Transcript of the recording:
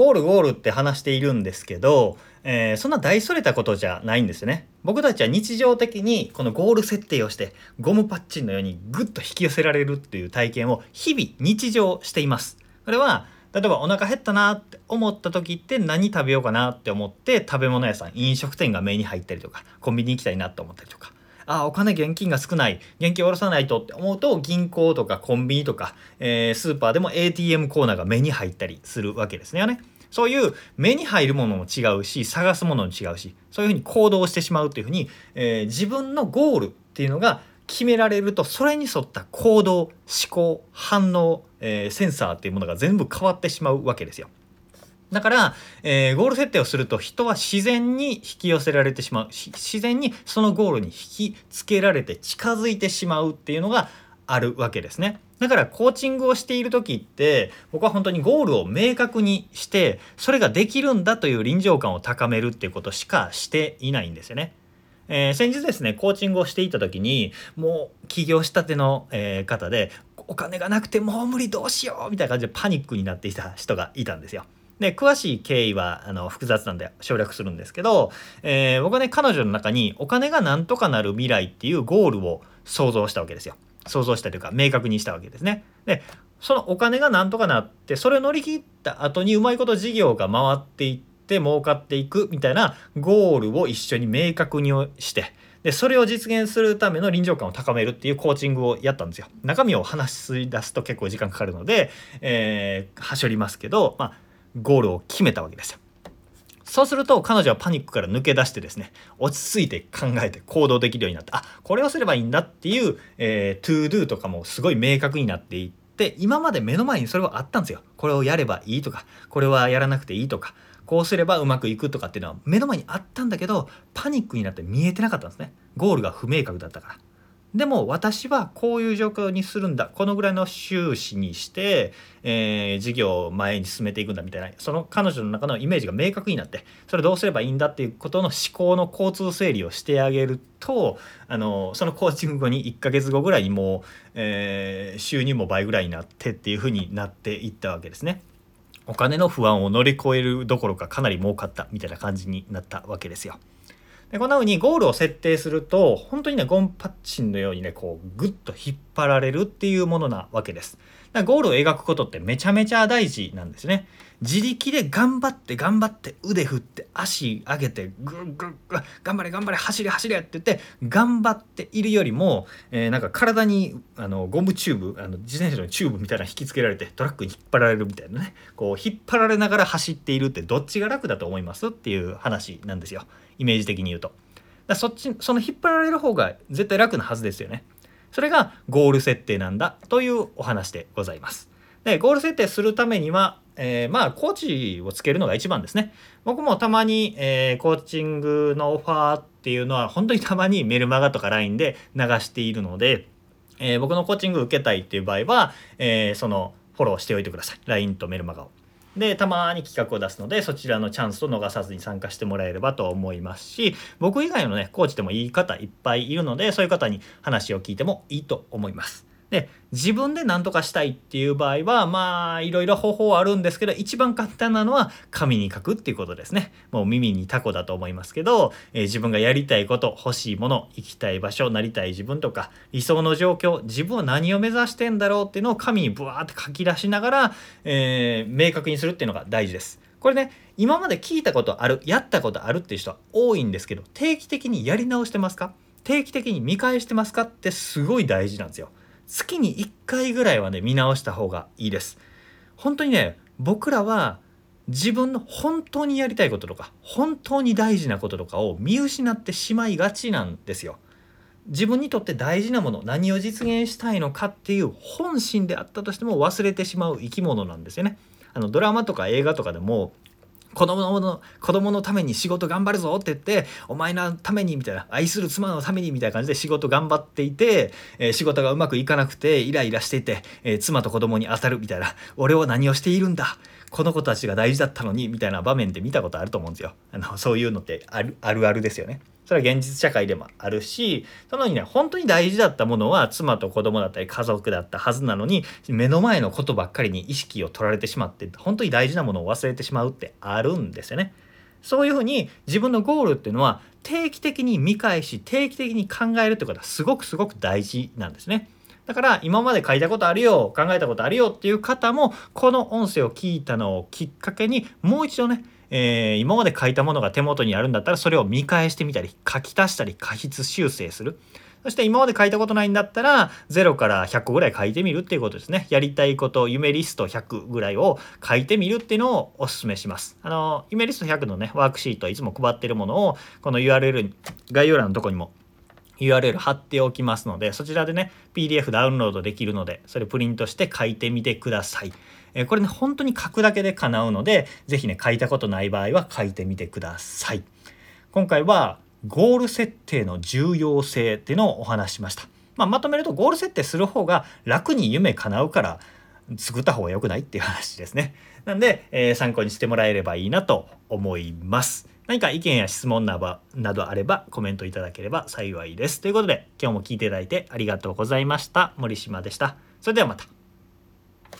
ゴールゴールって話しているんですけど、えー、そんな大それたことじゃないんですよね。僕たちは日常的にこのゴール設定をしてゴムパッチンのようにグッと引き寄せられるっていう体験を日々日常しています。これは例えばお腹減ったなって思った時って何食べようかなって思って食べ物屋さん飲食店が目に入ったりとかコンビニ行きたいなって思ったりとかあお金現金が少ない現金下ろさないとって思うと銀行とかコンビニとか、えー、スーパーでも ATM コーナーが目に入ったりするわけですね。そういう目に入るものも違うし探すものも違うしそういうふうに行動してしまうっていうふうに、えー、自分のゴールっていうのが決められるとそれに沿った行動思考反応、えー、センサーっていうものが全部変わってしまうわけですよ。だから、えー、ゴール設定をすると人は自然に引き寄せられてしまう自然にそのゴールに引きつけられて近づいてしまうっていうのがあるわけですね。だからコーチングをしている時って僕は本当にゴールを明確にしてそれができるんだという臨場感を高めるっていうことしかしていないんですよね。えー、先日ですねコーチングをしていた時にもう起業したての、えー、方でお金がなくてもう無理どうしようみたいな感じでパニックになっていた人がいたんですよ。で詳しい経緯はあの複雑なんで省略するんですけど、えー、僕はね彼女の中にお金がなんとかなる未来っていうゴールを想像したわけですよ。想像したというか明確にしたわけですね。でそのお金がなんとかなってそれを乗り切った後にうまいこと事業が回っていって儲かっていくみたいなゴールを一緒に明確にしてでそれを実現するための臨場感を高めるっていうコーチングをやったんですよ。中身を話し出すと結構時間かかるので、えー、はしょりますけど、まあゴールを決めたわけですよ。そうすると彼女はパニックから抜け出してですね落ち着いて考えて行動できるようになってあこれをすればいいんだっていう、えー、 ToDo とかもすごい明確になっていって今まで目の前にそれはあったんですよ。これをやればいいとかこれはやらなくていいとかこうすればうまくいくとかっていうのは目の前にあったんだけどパニックになって見えてなかったんですね。ゴールが不明確だったから。でも私はこういう状況にするんだこのぐらいの収支にして、えー、事業を前に進めていくんだみたいなその彼女の中のイメージが明確になってそれどうすればいいんだっていうことの思考の交通整理をしてあげるとあのそのコーチング後に1ヶ月後ぐらいにもう、えー、収入も倍ぐらいになってっていうふうになっていったわけですね。お金の不安を乗り越えるどころかかなり儲かったみたいな感じになったわけですよ。でこんな風にゴールを設定すると本当にねゴムパッチンのようにねこうグッと引っ張られるっていうものなわけです。だからゴールを描くことってめちゃめちゃ大事なんですね。自力で頑張って頑張って腕振って足上げてグッグッグッ頑張れ頑張れ走れ走れって言って頑張っているよりも、え、なんか体にあのゴムチューブあの自転車のチューブみたいな引きつけられてトラックに引っ張られるみたいなねこう引っ張られながら走っているってどっちが楽だと思いますっていう話なんですよ。イメージ的に言うと。だそっちその引っ張られる方が絶対楽なはずですよね。それがゴール設定なんだというお話でございます。でゴール設定するためには、えー、まあコーチをつけるのが一番ですね。僕もたまに、えー、コーチングのオファーっていうのは本当にたまにメルマガとか LINE で流しているので、えー、僕のコーチング受けたいっていう場合は、えそのフォローしておいてください。LINE とメルマガを。でたまに企画を出すのでそちらのチャンスを逃さずに参加してもらえればと思いますし僕以外のねコーチでもいい方いっぱいいるのでそういう方に話を聞いてもいいと思います。で自分で何とかしたいっていう場合はまあいろいろ方法はあるんですけど一番簡単なのは紙に書くっていうことですね。もう耳にタコだと思いますけど、えー、自分がやりたいこと欲しいもの行きたい場所なりたい自分とか理想の状況自分は何を目指してんだろうっていうのを紙にブワーって書き出しながら、えー、明確にするっていうのが大事です。これね今まで聞いたことあるやったことあるっていう人は多いんですけど定期的にやり直してますか？定期的に見返してますか？ってすごい大事なんですよ。月に1回ぐらいはね見直した方がいいです。本当にね僕らは自分の本当にやりたいこととか本当に大事なこととかを見失ってしまいがちなんですよ。自分にとって大事なもの何を実現したいのかっていう本心であったとしても忘れてしまう生き物なんですよね。あのドラマとか映画とかでも子供の子供のために仕事頑張るぞって言ってお前のためにみたいな愛する妻のためにみたいな感じで仕事頑張っていて、えー、仕事がうまくいかなくてイライラしていて、えー、妻と子供に当たるみたいな俺は何をしているんだこの子たちが大事だったのにみたいな場面で見たことあると思うんですよあのそういうのってあるあるあるですよねそれは現実社会でもあるしそのにね本当に大事だったものは妻と子供だったり家族だったはずなのに目の前のことばっかりに意識を取られてしまって本当に大事なものを忘れてしまうってあるんですよね。そういうふうに自分のゴールっていうのは定期的に見返し定期的に考えるってことはすごくすごく大事なんですね。だから今まで書いたことあるよ考えたことあるよっていう方もこの音声を聞いたのをきっかけにもう一度ねえー、今まで書いたものが手元にあるんだったらそれを見返してみたり書き足したり過筆修正する。そして今まで書いたことないんだったら0から100個ぐらい書いてみるっていうことですね。やりたいこと夢リスト100ぐらいを書いてみるっていうのをお勧めします。あの夢リスト100のねワークシートいつも配ってるものをこの URL 概要欄のとこにも URL 貼っておきますのでそちらでね PDF ダウンロードできるのでそれプリントして書いてみてください。えこれね本当に書くだけで叶うので是非ね書いたことない場合は書いてみてください。今回はゴール設定の重要性っていうのをお話しました。まあ、まとめるとゴール設定する方が楽に夢叶うから作った方が良くないっていう話ですね。なんで、えー、参考にしてもらえればいいなと思います。何か意見や質問などあればコメントいただければ幸いです。ということで今日も聞いていただいてありがとうございました。森島でした。それではまた。